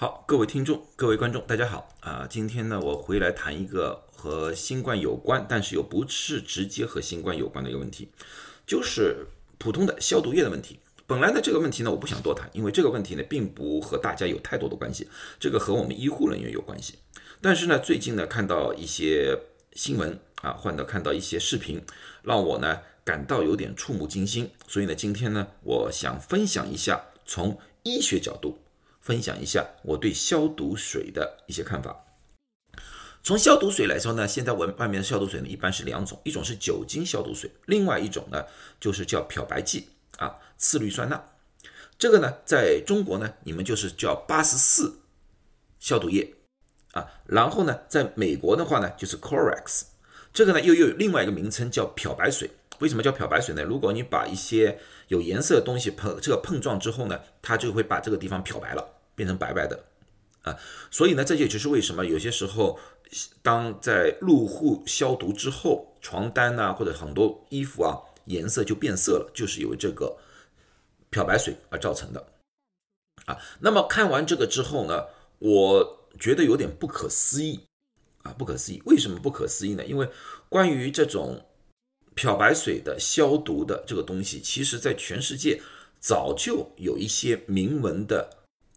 好，各位听众、各位观众，大家好啊！今天呢，我回来谈一个和新冠有关，但是又不是直接和新冠有关的一个问题，就是普通的消毒液的问题。本来呢，这个问题呢，我不想多谈，因为这个问题呢，并不和大家有太多的关系，这个和我们医护人员有关系。但是呢，最近呢，看到一些新闻啊，或者看到一些视频，让我呢感到有点触目惊心。所以呢，今天呢，我想分享一下从医学角度。分享一下我对消毒水的一些看法。从消毒水来说呢，现在我们外面的消毒水呢，一般是两种，一种是酒精消毒水，另外一种呢就是叫漂白剂啊，次氯酸钠。这个呢，在中国呢，你们就是叫八十四消毒液啊。然后呢，在美国的话呢，就是 Corex。这个呢，又又有另外一个名称叫漂白水。为什么叫漂白水呢？如果你把一些有颜色的东西碰这个碰撞之后呢，它就会把这个地方漂白了，变成白白的啊。所以呢，这也就是为什么有些时候，当在入户消毒之后，床单呐或者很多衣服啊颜色就变色了，就是由这个漂白水而造成的啊。那么看完这个之后呢，我觉得有点不可思议啊，不可思议。为什么不可思议呢？因为关于这种。漂白水的消毒的这个东西，其实在全世界早就有一些明文的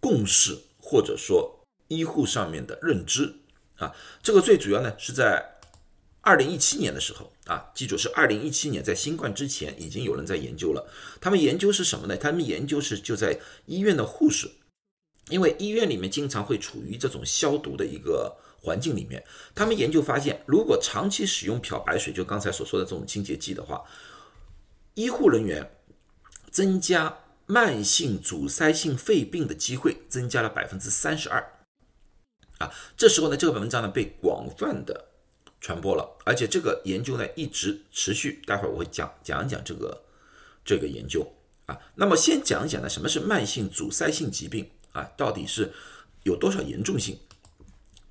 共识，或者说医护上面的认知啊。这个最主要呢是在二零一七年的时候啊，记住是二零一七年，在新冠之前已经有人在研究了。他们研究是什么呢？他们研究是就在医院的护士，因为医院里面经常会处于这种消毒的一个。环境里面，他们研究发现，如果长期使用漂白水，就刚才所说的这种清洁剂的话，医护人员增加慢性阻塞性肺病的机会增加了百分之三十二。啊，这时候呢，这个文章呢被广泛的传播了，而且这个研究呢一直持续。待会儿我会讲讲一讲这个这个研究啊。那么先讲一讲呢，什么是慢性阻塞性疾病啊？到底是有多少严重性？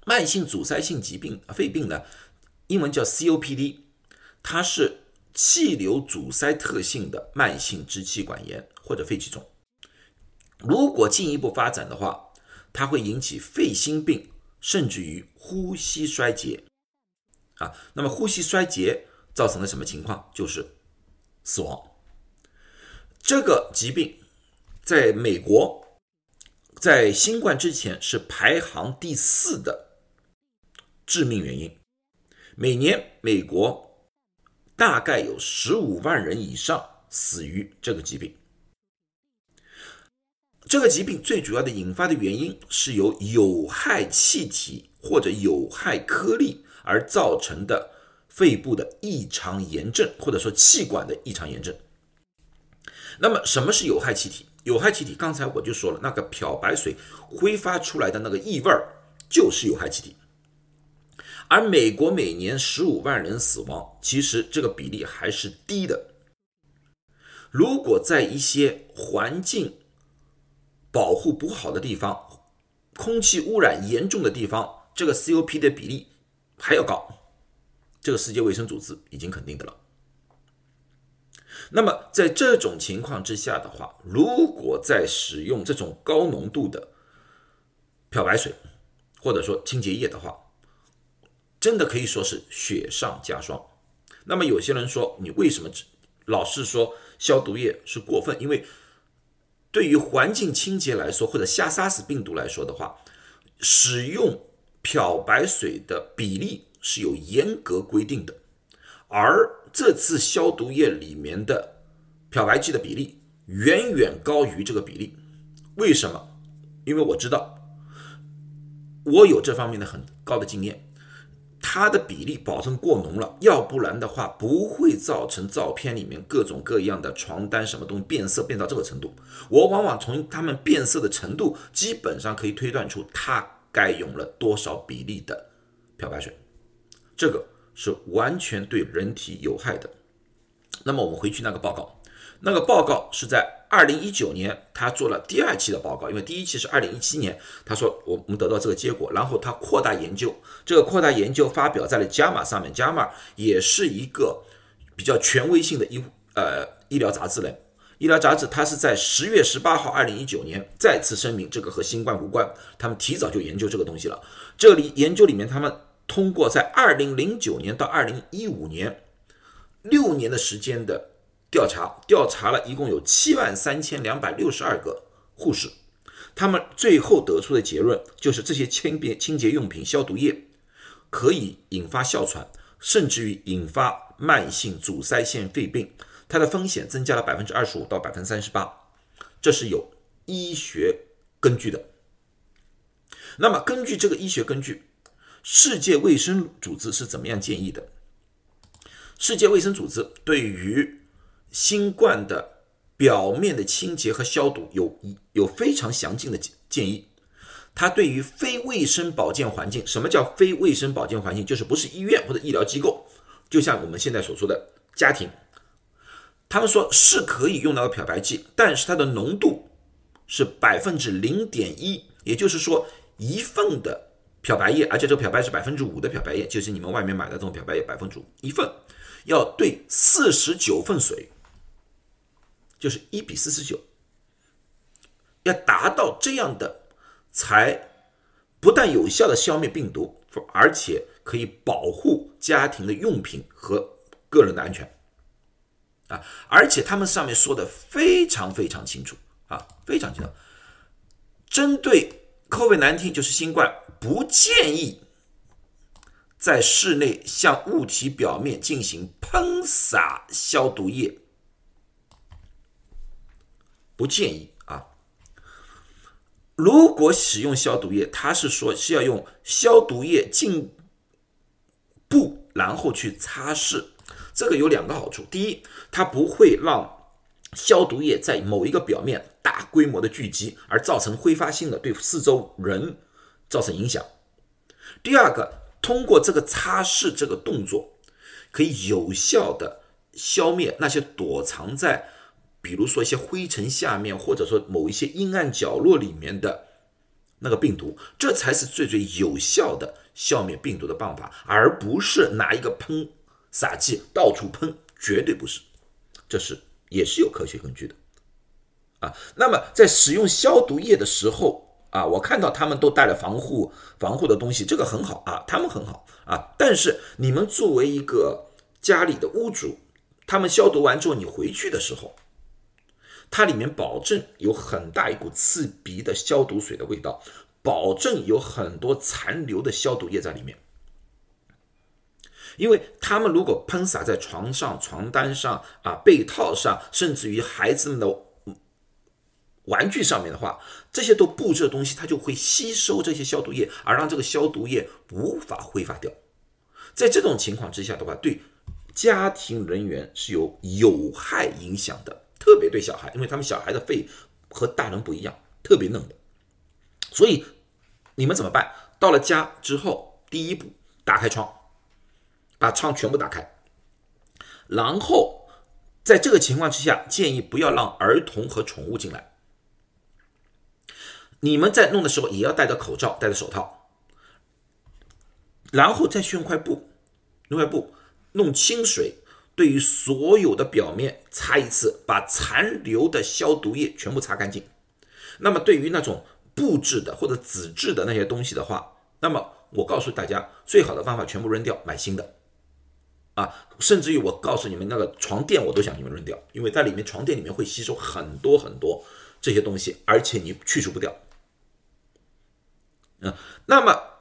慢性阻塞性疾病肺病呢，英文叫 COPD，它是气流阻塞特性的慢性支气管炎或者肺气肿。如果进一步发展的话，它会引起肺心病，甚至于呼吸衰竭。啊，那么呼吸衰竭造成了什么情况？就是死亡。这个疾病在美国在新冠之前是排行第四的。致命原因，每年美国大概有十五万人以上死于这个疾病。这个疾病最主要的引发的原因是由有害气体或者有害颗粒而造成的肺部的异常炎症，或者说气管的异常炎症。那么，什么是有害气体？有害气体，刚才我就说了，那个漂白水挥发出来的那个异味儿就是有害气体。而美国每年十五万人死亡，其实这个比例还是低的。如果在一些环境保护不好的地方、空气污染严重的地方，这个 COP 的比例还要高。这个世界卫生组织已经肯定的了。那么在这种情况之下的话，如果在使用这种高浓度的漂白水或者说清洁液的话，真的可以说是雪上加霜。那么有些人说，你为什么老是说消毒液是过分？因为对于环境清洁来说，或者瞎杀死病毒来说的话，使用漂白水的比例是有严格规定的。而这次消毒液里面的漂白剂的比例远远高于这个比例。为什么？因为我知道，我有这方面的很高的经验。它的比例保证过浓了，要不然的话不会造成照片里面各种各样的床单什么东西变色变到这个程度。我往往从它们变色的程度，基本上可以推断出它该用了多少比例的漂白水，这个是完全对人体有害的。那么我们回去那个报告，那个报告是在。二零一九年，他做了第二期的报告，因为第一期是二零一七年，他说我们得到这个结果，然后他扩大研究，这个扩大研究发表在了《伽马》上面，《伽马》也是一个比较权威性的医呃医疗杂志嘞，医疗杂志它是在十月十八号，二零一九年再次声明这个和新冠无关，他们提早就研究这个东西了。这里研究里面，他们通过在二零零九年到二零一五年六年的时间的调查，调查了一共有七万三千两百六十二个护士，他们最后得出的结论就是这些清洁清洁用品消毒液可以引发哮喘，甚至于引发慢性阻塞性肺病。它的风险增加了百分之二十五到百分之三十八，这是有医学根据的。那么根据这个医学根据，世界卫生组织是怎么样建议的？世界卫生组织对于新冠的表面的清洁和消毒有一有非常详尽的建议。它对于非卫生保健环境，什么叫非卫生保健环境？就是不是医院或者医疗机构，就像我们现在所说的家庭。他们说是可以用那个漂白剂，但是它的浓度是百分之零点一，也就是说一份的漂白液，而且这个漂白是百分之五的漂白液，就是你们外面买的这种漂白液百分之五一份，要兑四十九份水，就是一比四十九，要达到这样的才不但有效的消灭病毒，而且可以保护家庭的用品和个人的安全。啊！而且他们上面说的非常非常清楚啊，非常清楚。针对 COVID-19 就是新冠，不建议在室内向物体表面进行喷洒消毒液，不建议啊。如果使用消毒液，他是说是要用消毒液进布，然后去擦拭。这个有两个好处，第一，它不会让消毒液在某一个表面大规模的聚集，而造成挥发性的对四周人造成影响；第二个，通过这个擦拭这个动作，可以有效的消灭那些躲藏在，比如说一些灰尘下面，或者说某一些阴暗角落里面的那个病毒，这才是最最有效的消灭病毒的办法，而不是拿一个喷。洒剂到处喷，绝对不是，这是也是有科学根据的，啊，那么在使用消毒液的时候啊，我看到他们都带了防护防护的东西，这个很好啊，他们很好啊，但是你们作为一个家里的屋主，他们消毒完之后，你回去的时候，它里面保证有很大一股刺鼻的消毒水的味道，保证有很多残留的消毒液在里面。因为他们如果喷洒在床上、床单上啊、被套上，甚至于孩子们的玩具上面的话，这些都布置的东西，它就会吸收这些消毒液，而让这个消毒液无法挥发掉。在这种情况之下的话，对家庭人员是有有害影响的，特别对小孩，因为他们小孩的肺和大人不一样，特别嫩的。所以你们怎么办？到了家之后，第一步打开窗。把窗全部打开，然后在这个情况之下，建议不要让儿童和宠物进来。你们在弄的时候也要戴着口罩、戴着手套，然后再去用块布、用块布弄清水，对于所有的表面擦一次，把残留的消毒液全部擦干净。那么对于那种布制的或者纸质的那些东西的话，那么我告诉大家，最好的方法全部扔掉，买新的。啊，甚至于我告诉你们，那个床垫我都想你们扔掉，因为在里面床垫里面会吸收很多很多这些东西，而且你去除不掉。嗯，那么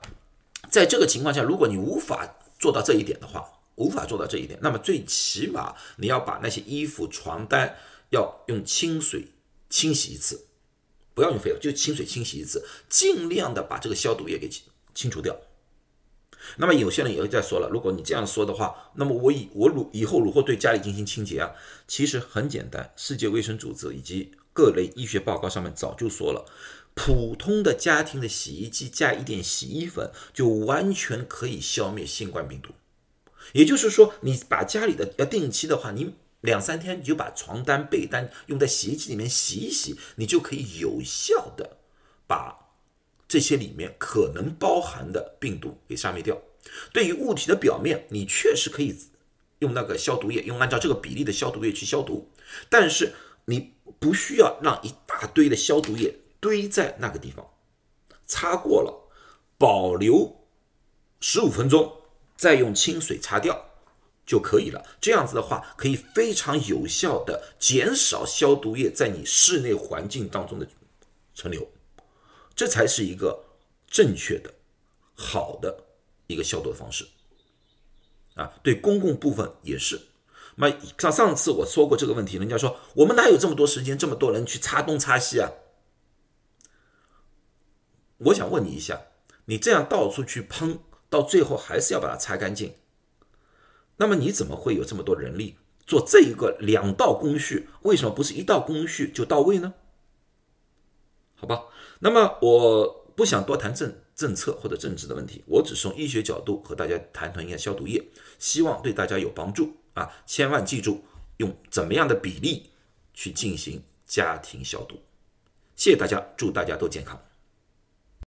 在这个情况下，如果你无法做到这一点的话，无法做到这一点，那么最起码你要把那些衣服、床单要用清水清洗一次，不要用肥皂，就清水清洗一次，尽量的把这个消毒液给清除掉。那么有些人也会在说了，如果你这样说的话，那么我以我如以后如何对家里进行清洁啊？其实很简单，世界卫生组织以及各类医学报告上面早就说了，普通的家庭的洗衣机加一点洗衣粉，就完全可以消灭新冠病毒。也就是说，你把家里的要定期的话，你两三天你就把床单被单用在洗衣机里面洗一洗，你就可以有效的把。这些里面可能包含的病毒给杀灭掉。对于物体的表面，你确实可以用那个消毒液，用按照这个比例的消毒液去消毒。但是你不需要让一大堆的消毒液堆在那个地方，擦过了，保留十五分钟，再用清水擦掉。就可以了。这样子的话，可以非常有效的减少消毒液在你室内环境当中的存留，这才是一个正确的、好的一个消毒的方式。啊，对公共部分也是。那像上次我说过这个问题，人家说我们哪有这么多时间，这么多人去擦东擦西啊？我想问你一下，你这样到处去喷，到最后还是要把它擦干净。那么你怎么会有这么多人力做这一个两道工序？为什么不是一道工序就到位呢？好吧，那么我不想多谈政政策或者政治的问题，我只从医学角度和大家谈谈一下消毒液，希望对大家有帮助啊！千万记住用怎么样的比例去进行家庭消毒。谢谢大家，祝大家都健康。